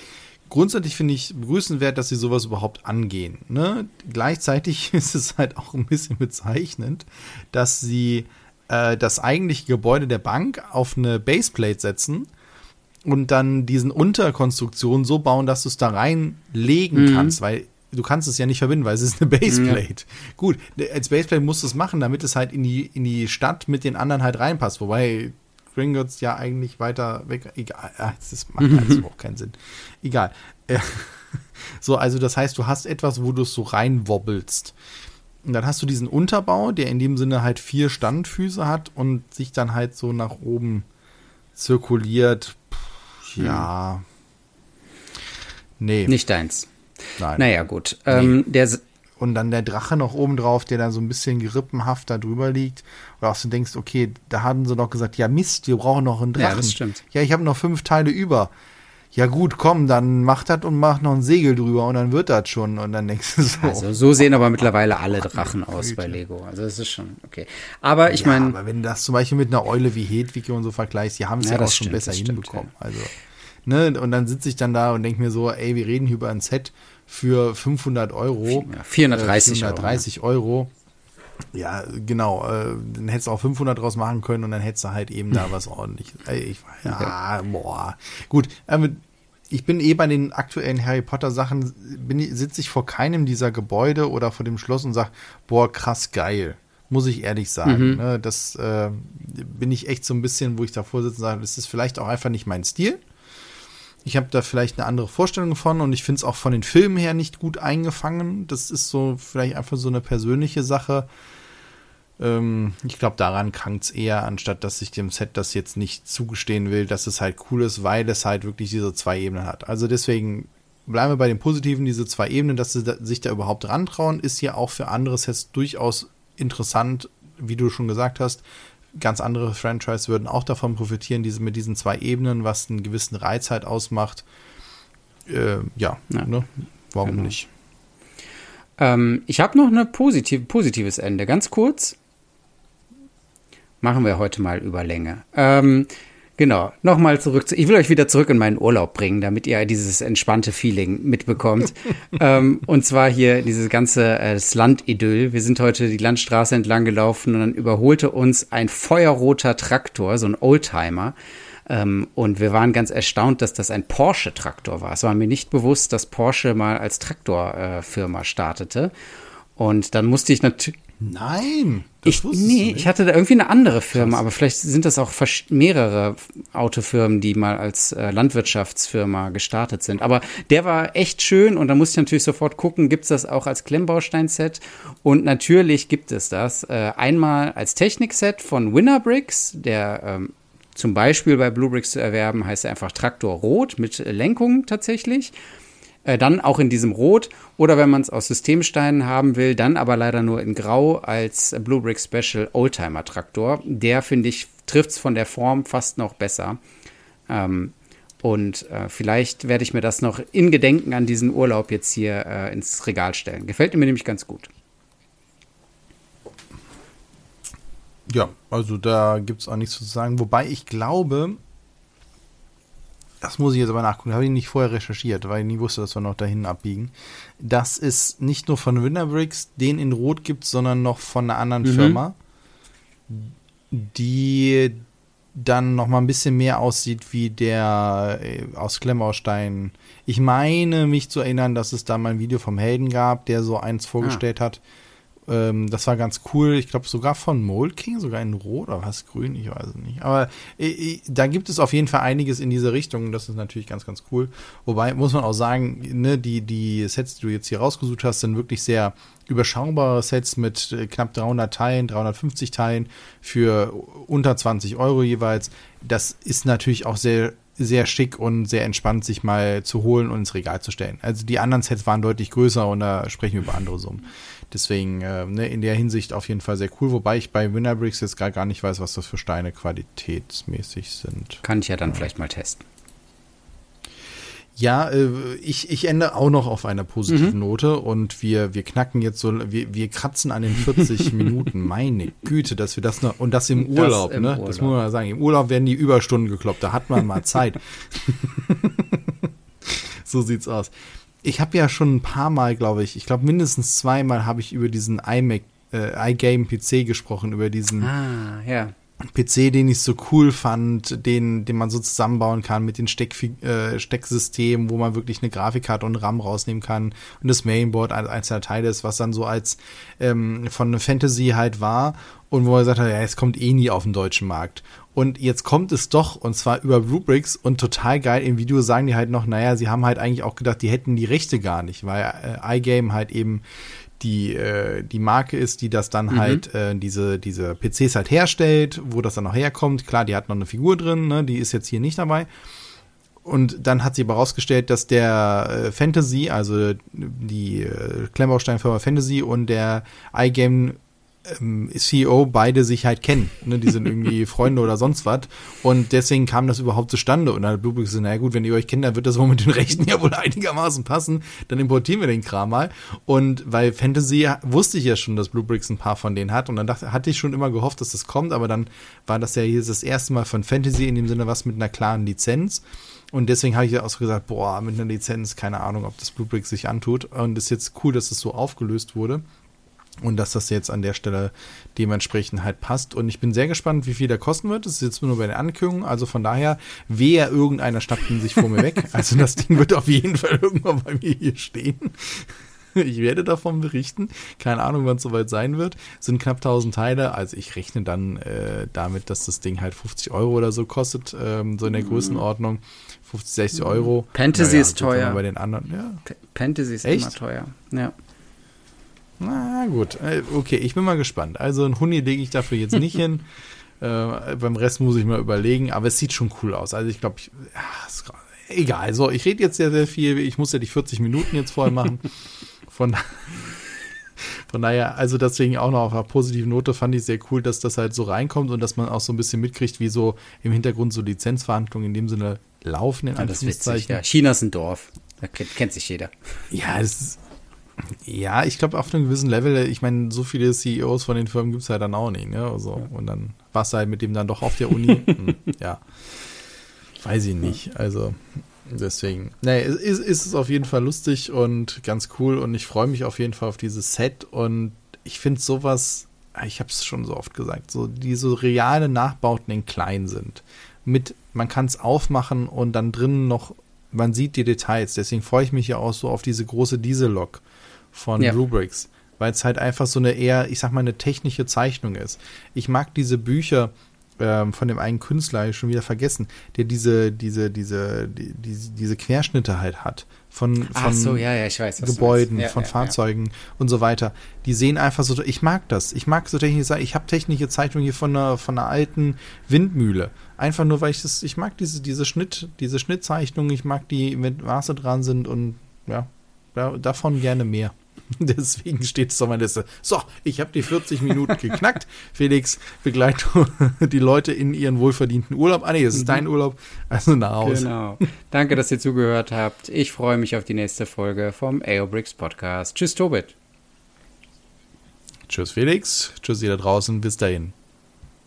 grundsätzlich finde ich begrüßenswert, dass sie sowas überhaupt angehen. Ne? Gleichzeitig ist es halt auch ein bisschen bezeichnend, dass sie äh, das eigentliche Gebäude der Bank auf eine Baseplate setzen und dann diesen Unterkonstruktion so bauen, dass du es da reinlegen Mhm. kannst, weil du kannst es ja nicht verbinden, weil es ist eine Baseplate. Gut, als Baseplate musst du es machen, damit es halt in die, in die Stadt mit den anderen halt reinpasst, wobei Gringotts ja eigentlich weiter weg, egal, ah, das macht also auch keinen Sinn. Egal. Äh, So, also das heißt, du hast etwas, wo du es so reinwobbelst. Und dann hast du diesen Unterbau, der in dem Sinne halt vier Standfüße hat und sich dann halt so nach oben zirkuliert. Puh, ja. Nee, Nicht deins. Nein. Naja, gut. Ähm, der, s- Und dann der Drache noch oben drauf, der dann so ein bisschen gerippenhaft da drüber liegt. Oder auch so denkst, okay, da hatten sie doch gesagt, ja Mist, wir brauchen noch einen Drachen. Ja, das stimmt. Ja, ich habe noch fünf Teile über. Ja gut, komm, dann mach das und mach noch ein Segel drüber und dann wird das schon. Und dann denkst du so. Also so sehen aber mittlerweile alle Drachen aus bei Lego. Also das ist schon okay. Aber ich ja, meine, aber wenn du das zum Beispiel mit einer Eule wie Hedwig und so vergleichst, die haben es Ja, ja, auch das schon stimmt, besser das stimmt, hinbekommen. Also, ne, und dann sitze ich dann da und denke mir so, ey, wir reden hier über ein Set für 500 Euro. Ja, 430 äh, 430 Euro. Ja, genau. Äh, dann hättest du auch 500 draus machen können und dann hättest du halt eben da was ordentliches. Ey, ich, ja, boah. Gut, ähm, ich bin eh bei den aktuellen Harry Potter Sachen, sitze ich vor keinem dieser Gebäude oder vor dem Schloss und sag, boah, krass geil. Muss ich ehrlich sagen. Ne, das äh, bin ich echt so ein bisschen, wo ich davor sitze und sage, das ist vielleicht auch einfach nicht mein Stil. Ich habe da vielleicht eine andere Vorstellung von und ich finde es auch von den Filmen her nicht gut eingefangen. Das ist so vielleicht einfach so eine persönliche Sache. Ähm, ich glaube, daran krankt es eher, anstatt dass ich dem Set das jetzt nicht zugestehen will, dass es halt cool ist, weil es halt wirklich diese zwei Ebenen hat. Also deswegen bleiben wir bei den Positiven, diese zwei Ebenen, dass sie da, sich da überhaupt rantrauen, ist ja auch für andere Sets durchaus interessant, wie du schon gesagt hast. Ganz andere Franchise würden auch davon profitieren, diese mit diesen zwei Ebenen, was einen gewissen Reiz halt ausmacht. Äh, ja, Ja. Ne? warum Genau. nicht? ähm, ich habe noch ein positiv, positives Ende. Ganz kurz. Machen wir heute mal über Länge. Ähm, Genau, nochmal zurück. Zu, ich will euch wieder zurück in meinen Urlaub bringen, damit ihr dieses entspannte Feeling mitbekommt. ähm, und zwar hier dieses ganze äh, das Landidyll. Wir sind heute die Landstraße entlang gelaufen und dann überholte uns ein feuerroter Traktor, so ein Oldtimer. Ähm, und wir waren ganz erstaunt, dass das ein Porsche-Traktor war. Es war mir nicht bewusst, dass Porsche mal als Traktorfirma äh, startete. Und dann musste ich natürlich Nein. ich, nee, ich hatte da irgendwie eine andere Firma, Krass. aber vielleicht sind das auch mehrere Autofirmen, die mal als äh, Landwirtschaftsfirma gestartet sind. Aber der war echt schön und da musste ich natürlich sofort gucken, gibt es das auch als Klemmbaustein-Set? Und natürlich gibt es das. Äh, einmal als Technik-Set von Winnerbricks, der ähm, zum Beispiel bei Bluebricks zu erwerben, heißt er einfach Traktor Rot mit Lenkung tatsächlich. Äh, dann auch in diesem Rot oder wenn man es aus Systemsteinen haben will, dann aber leider nur in Grau als Blue Brick Special Oldtimer Traktor. Der finde ich trifft es von der Form fast noch besser. Ähm, und äh, vielleicht werde ich mir das noch in Gedenken an diesen Urlaub jetzt hier äh, ins Regal stellen. Gefällt mir nämlich ganz gut. Ja, also da gibt es auch nichts zu sagen. Wobei ich glaube, das muss ich jetzt aber nachgucken, habe ich nicht vorher recherchiert, weil ich nie wusste, dass wir noch dahin abbiegen. Dass es nicht nur von Winterbricks den in Rot gibt, sondern noch von einer anderen mhm. Firma, die dann noch mal ein bisschen mehr aussieht wie der äh, aus Klemmbaustein. Ich meine mich zu erinnern, dass es da mal ein Video vom Helden gab, der so eins vorgestellt ah. hat ähm, das war ganz cool. Ich glaube sogar von Mold King, sogar in Rot oder was Grün, ich weiß es nicht. Aber äh, äh, da gibt es auf jeden Fall einiges in diese Richtung. Das ist natürlich ganz, ganz cool. Wobei muss man auch sagen, ne, die, die Sets, die du jetzt hier rausgesucht hast, sind wirklich sehr überschaubare Sets mit äh, knapp 300 Teilen, 350 Teilen für unter 20 Euro jeweils. Das ist natürlich auch sehr sehr schick und sehr entspannt, sich mal zu holen und ins Regal zu stellen. Also die anderen Sets waren deutlich größer und da sprechen wir über andere Summen. Deswegen äh, ne, in der Hinsicht auf jeden Fall sehr cool, wobei ich bei Winnerbricks jetzt gar, gar nicht weiß, was das für Steine qualitätsmäßig sind. Kann ich ja dann ja. vielleicht mal testen. Ja, äh, ich, ich ende auch noch auf einer positiven mhm. Note und wir, wir knacken jetzt so, wir, wir kratzen an den 40 Minuten. Meine Güte, dass wir das noch, und das im Urlaub, das im ne? Urlaub. Das muss man mal sagen. Im Urlaub werden die Überstunden gekloppt, da hat man mal Zeit. so sieht's aus ich habe ja schon ein paar Mal, glaube ich, ich glaube mindestens zweimal habe ich über diesen iMac, äh, iGame PC gesprochen, über diesen ah, ja. PC, den ich so cool fand, den, den man so zusammenbauen kann mit den Steck, äh, Stecksystemen, wo man wirklich eine Grafikkarte und RAM rausnehmen kann und das Mainboard als einzelner Teil ist, was dann so als ähm, von Fantasy halt war und wo er gesagt hat, ja, es kommt eh nie auf den deutschen Markt. Und jetzt kommt es doch, und zwar über Rubrics und total geil. Im Video sagen die halt noch, naja, sie haben halt eigentlich auch gedacht, die hätten die Rechte gar nicht, weil äh, iGame halt eben die, äh, die Marke ist, die das dann mhm. halt, äh, diese, diese PCs halt herstellt, wo das dann noch herkommt. Klar, die hat noch eine Figur drin, ne? die ist jetzt hier nicht dabei. Und dann hat sie aber rausgestellt, dass der äh, Fantasy, also die äh, Klemmbaustein-Firma Fantasy und der iGame ähm, CEO beide sich halt kennen. Ne? Die sind irgendwie Freunde oder sonst was. Und deswegen kam das überhaupt zustande. Und dann hat Bluebricks gesagt, naja gut, wenn ihr euch kennt, dann wird das wohl mit den Rechten ja wohl einigermaßen passen. Dann importieren wir den Kram mal. Und weil Fantasy wusste ich ja schon, dass Bluebricks ein paar von denen hat. Und dann dachte, hatte ich schon immer gehofft, dass das kommt. Aber dann war das ja hier das erste Mal von Fantasy in dem Sinne was mit einer klaren Lizenz. Und deswegen habe ich ja auch so gesagt, boah, mit einer Lizenz, keine Ahnung, ob das Bluebricks sich antut. Und es ist jetzt cool, dass es so aufgelöst wurde und dass das jetzt an der Stelle dementsprechend halt passt. Und ich bin sehr gespannt, wie viel der kosten wird. Das ist jetzt nur bei den Ankündigungen. Also von daher, wer irgendeiner schnappt ihn sich vor mir weg. Also das Ding wird auf jeden Fall irgendwann bei mir hier stehen. Ich werde davon berichten. Keine Ahnung, wann es soweit sein wird. Es sind knapp 1000 Teile. Also ich rechne dann äh, damit, dass das Ding halt 50 Euro oder so kostet. Ähm, so in der mhm. Größenordnung. 50, 60 Euro. Fantasy naja, ist teuer. Bei den anderen, ja. Fantasy ist Echt? immer teuer. Ja. Na gut, äh, okay, ich bin mal gespannt. Also ein Huni lege ich dafür jetzt nicht hin. Äh, beim Rest muss ich mal überlegen, aber es sieht schon cool aus. Also ich glaube, ja, egal. So, ich rede jetzt sehr, sehr viel. Ich muss ja die 40 Minuten jetzt voll machen. Von, von daher, also deswegen auch noch auf einer positiven Note fand ich sehr cool, dass das halt so reinkommt und dass man auch so ein bisschen mitkriegt, wie so im Hintergrund so Lizenzverhandlungen in dem Sinne laufen. In ja, das ist witzig, ja. China ist ein Dorf. Da kennt, kennt sich jeder. Ja, das ist Ja, ich glaube, auf einem gewissen Level, ich meine, so viele CEOs von den Firmen gibt es ja dann auch nicht, ne? Also, ja. Und dann warst du halt mit dem dann doch auf der Uni. hm, ja. Weiß ich nicht. Also, deswegen. Nee, ist, ist es auf jeden Fall lustig und ganz cool und ich freue mich auf jeden Fall auf dieses Set und ich finde sowas, ich habe es schon so oft gesagt, so diese reale Nachbauten in klein sind. Mit, man kann es aufmachen und dann drinnen noch, man sieht die Details. Deswegen freue ich mich ja auch so auf diese große Diesellok von ja. Rubrics, weil es halt einfach so eine eher, ich sag mal, eine technische Zeichnung ist. Ich mag diese Bücher ähm, von dem einen Künstler, ich schon wieder vergessen, der diese, diese, diese, die, diese, diese Querschnitte halt hat von, von so, ja, ja, weiß, Gebäuden, ja, von Fahrzeugen und so weiter. Die sehen einfach so, ich mag das. Ich mag so technische, ich habe technische Zeichnungen hier von einer, von einer alten Windmühle. Einfach nur, weil ich das, ich mag diese, diese Schnitt, diese Schnittzeichnungen, ich mag die, wenn Maße dran sind und ja, davon gerne mehr. Deswegen steht es auf meiner Liste. So, ich habe die 40 Minuten geknackt. Felix, begleite die Leute in ihren wohlverdienten Urlaub. Ah, nee, es ist mhm. dein Urlaub, also nach Hause. Genau. Danke, dass ihr zugehört habt. Ich freue mich auf die nächste Folge vom AOBRICS Podcast. Tschüss, Tobit. Tschüss, Felix. Tschüss, ihr da draußen. Bis dahin.